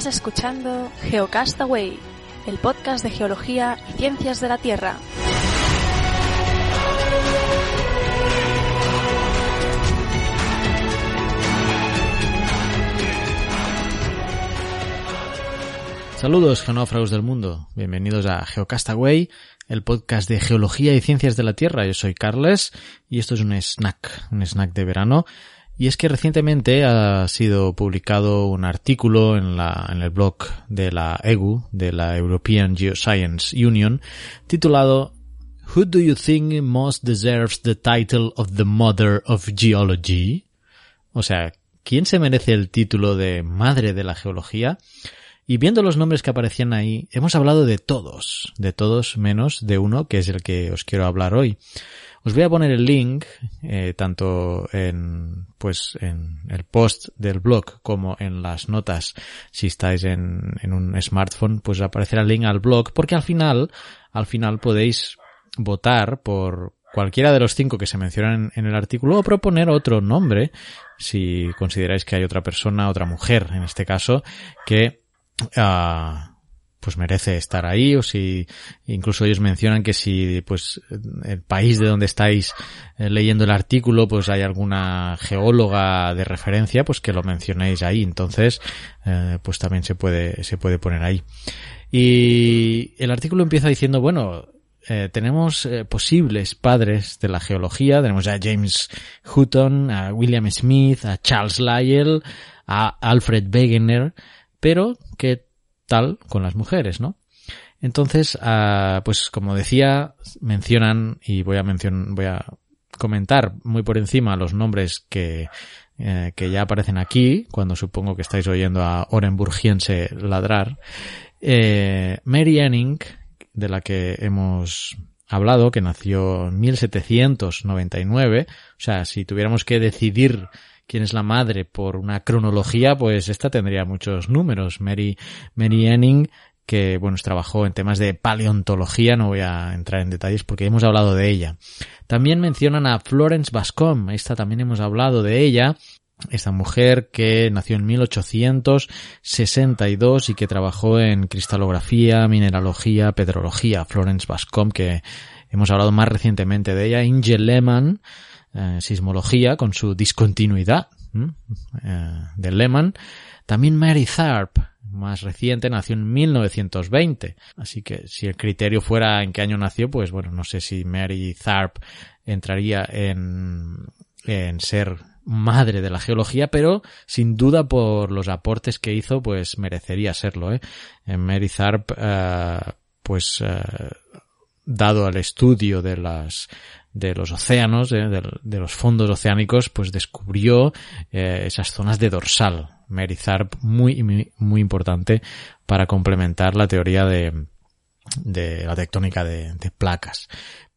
Estás escuchando Geocastaway, el podcast de geología y ciencias de la Tierra. Saludos genófragos del mundo, bienvenidos a Geocastaway, el podcast de geología y ciencias de la Tierra. Yo soy Carles y esto es un snack, un snack de verano. Y es que recientemente ha sido publicado un artículo en, la, el blog de la EGU, de la European Geoscience Union, titulado Who do you think most deserves the title of the Mother of Geology? O sea, ¿quién se merece el título de Madre de la Geología? Y viendo los nombres que aparecían ahí, hemos hablado de todos, de todos menos de uno que es el que os quiero hablar hoy. Os voy a poner el link, eh, tanto en, pues, en el post del blog como en las notas. Si estáis en, en un smartphone, pues aparecerá el link al blog, porque al final, al final podéis votar por cualquiera de los cinco que se mencionan en el artículo o proponer otro nombre, si consideráis que hay otra persona, otra mujer en este caso, que uh, pues merece estar ahí o si incluso ellos mencionan que si pues el país de donde estáis eh, leyendo el artículo pues hay alguna geóloga de referencia pues que lo mencionéis ahí. Entonces eh, pues también se puede se puede poner ahí. Y el artículo empieza diciendo bueno eh, tenemos eh, posibles padres de la geología. Tenemos a James Hutton a William Smith a Charles Lyell a Alfred Wegener pero que tal con las mujeres, ¿no? Entonces, uh, pues como decía, mencionan y voy a mencionar, voy a comentar muy por encima los nombres que, eh, que ya aparecen aquí, cuando supongo que estáis oyendo a Orenburgiense ladrar. Eh, Mary Anning, de la que hemos hablado, que nació en 1799, o sea, si tuviéramos que decidir quién es la madre por una cronología, pues esta tendría muchos números. Mary, Mary Anning, que bueno, trabajó en temas de paleontología, no voy a entrar en detalles porque hemos hablado de ella. También mencionan a Florence Bascom, esta también hemos hablado de ella, esta mujer que nació en 1862 y que trabajó en cristalografía, mineralogía, petrología. Florence Bascom, que hemos hablado más recientemente de ella. Inge Lehmann, eh, sismología con su discontinuidad eh, de Lehman. También Mary Tharp, más reciente, nació en 1920. Así que si el criterio fuera en qué año nació, pues bueno, no sé si Mary Tharp entraría en, en ser madre de la geología, pero sin duda por los aportes que hizo, pues merecería serlo. ¿eh? Mary Tharp, eh, pues dado al estudio de las de los océanos, de, de, los fondos oceánicos, pues descubrió eh, esas zonas de dorsal. Tharp, muy, muy, importante para complementar la teoría de, de la tectónica de, de, placas.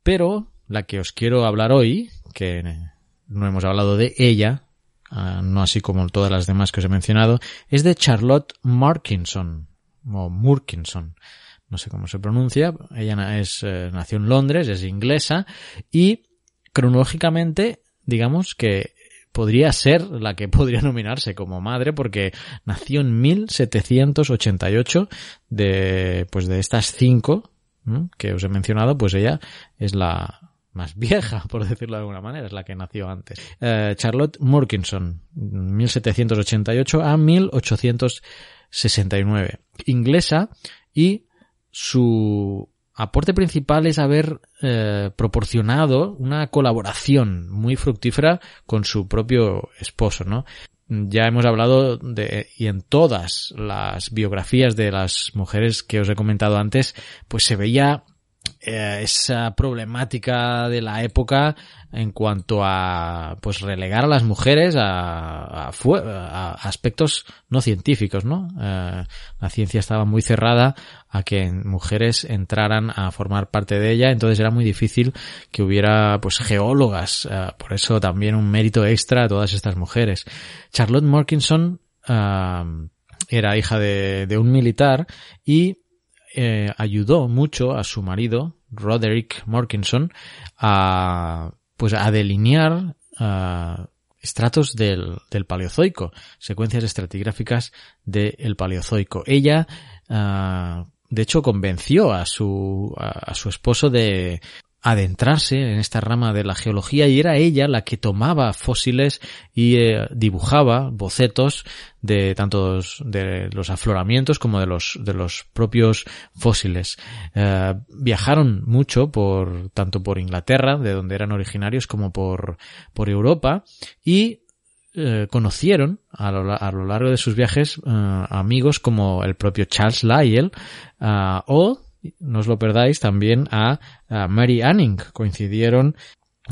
Pero la que os quiero hablar hoy, que no hemos hablado de ella, uh, no así como todas las demás que os he mencionado, es de Charlotte Markinson, o Murkinson no sé cómo se pronuncia, ella es, eh, nació en Londres, es inglesa y cronológicamente, digamos que podría ser la que podría nominarse como madre porque nació en 1788 de, pues de estas cinco que os he mencionado, pues ella es la más vieja, por decirlo de alguna manera, es la que nació antes. Eh, Charlotte Murkinson, 1788 a 1869, inglesa y su aporte principal es haber eh, proporcionado una colaboración muy fructífera con su propio esposo, ¿no? Ya hemos hablado de, y en todas las biografías de las mujeres que os he comentado antes, pues se veía eh, esa problemática de la época en cuanto a pues relegar a las mujeres a, a, a aspectos no científicos, ¿no? Eh, la ciencia estaba muy cerrada a que mujeres entraran a formar parte de ella, entonces era muy difícil que hubiera pues geólogas, eh, por eso también un mérito extra a todas estas mujeres. Charlotte Morkinson era hija de, de un militar y eh, ayudó mucho a su marido, Roderick Morkinson, a, pues a delinear uh, estratos del, del Paleozoico, secuencias estratigráficas del Paleozoico. Ella, ah, de hecho, convenció a su, a su esposo de adentrarse en esta rama de la geología y era ella la que tomaba fósiles y eh, dibujaba bocetos de tanto de los afloramientos como de los de los propios fósiles. Eh, viajaron mucho por tanto por Inglaterra de donde eran originarios como por por Europa y eh, conocieron a lo, a lo, largo de sus viajes amigos como el propio Charles Lyell o no os lo perdáis, también a, Mary Anning. Coincidieron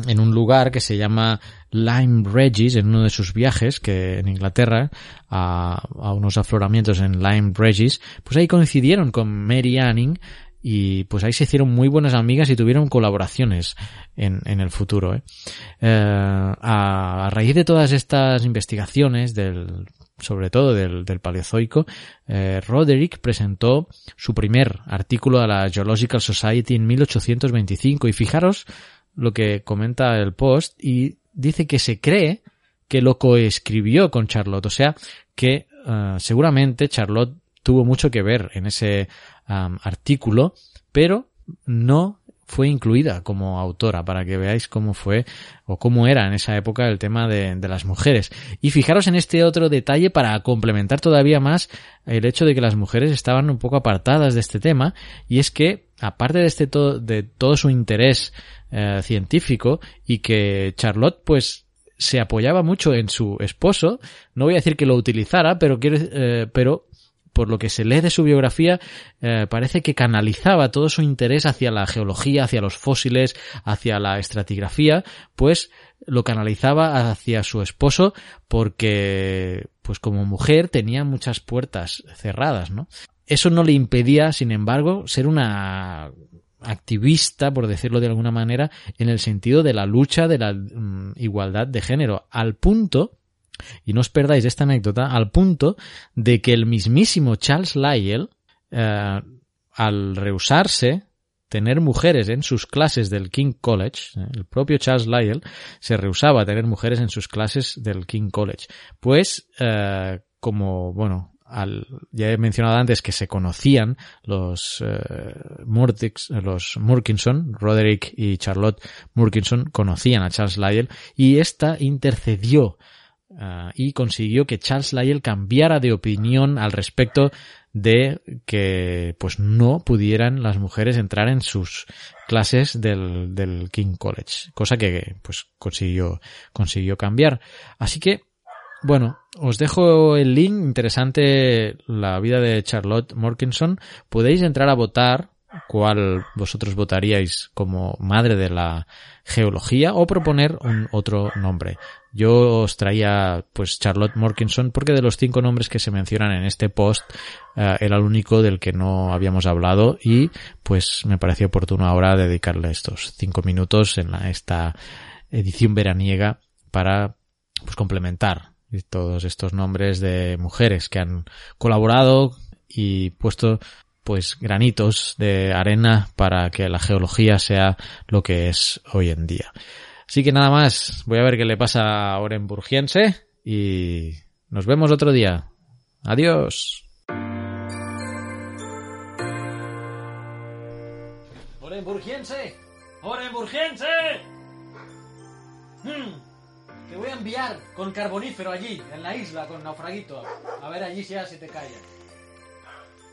en un lugar que se llama Lyme Regis, en uno de sus viajes, que en Inglaterra, a, unos afloramientos en Lyme Regis, pues ahí coincidieron con Mary Anning y pues ahí se hicieron muy buenas amigas y tuvieron colaboraciones en, en el futuro. ¿eh? Eh, a, a, raíz de todas estas investigaciones del sobre todo del, del Paleozoico, eh, Roderick presentó su primer artículo a la Geological Society en 1825 y fijaros lo que comenta el post y dice que se cree que lo coescribió con Charlotte, o sea que uh, seguramente Charlotte tuvo mucho que ver en ese artículo, pero no fue incluida como autora para que veáis cómo fue o cómo era en esa época el tema de, las mujeres. Y fijaros en este otro detalle para complementar todavía más el hecho de que las mujeres estaban un poco apartadas de este tema y es que aparte de este de todo su interés eh, científico y que Charlotte pues se apoyaba mucho en su esposo, no voy a decir que lo utilizara, pero quiero, eh, pero por lo que se lee de su biografía, eh, parece que canalizaba todo su interés hacia la geología, hacia los fósiles, hacia la estratigrafía, pues lo canalizaba hacia su esposo porque, pues como mujer tenía muchas puertas cerradas, ¿no? Eso no le impedía, sin embargo, ser una activista, por decirlo de alguna manera, en el sentido de la lucha de la mm, igualdad de género, al punto y no os perdáis esta anécdota al punto de que el mismísimo Charles Lyell, eh, al rehusarse tener mujeres en sus clases del King College, eh, el propio Charles Lyell se rehusaba a tener mujeres en sus clases del King College. Pues, eh, como, bueno, ya he mencionado antes que se conocían los eh, los Murkinson, Roderick y Charlotte Murkinson conocían a Charles Lyell y esta intercedió Ah, y consiguió que Charles Lyell cambiara de opinión al respecto de que pues no pudieran las mujeres entrar en sus clases del, del King College, cosa que pues consiguió, consiguió cambiar. Así que, bueno, os dejo el link interesante, la vida de Charlotte Morkinson. Podéis entrar a votar cuál vosotros votaríais como madre de la geología o proponer un otro nombre. Yo os traía pues Charlotte Morkinson porque de los cinco nombres que se mencionan en este post eh, era el único del que no habíamos hablado y pues me pareció oportuno ahora dedicarle estos cinco minutos en esta edición veraniega para pues complementar todos estos nombres de mujeres que han colaborado y puesto pues granitos de arena para que la geología sea lo que es hoy en día. Así que nada más, voy a ver qué le pasa a Orenburgiense y nos vemos otro día. Adiós. Orenburgiense, Orenburgiense. Hmm. Te voy a enviar con carbonífero allí, en la isla, con naufraguito. A ver allí si ya se te calla.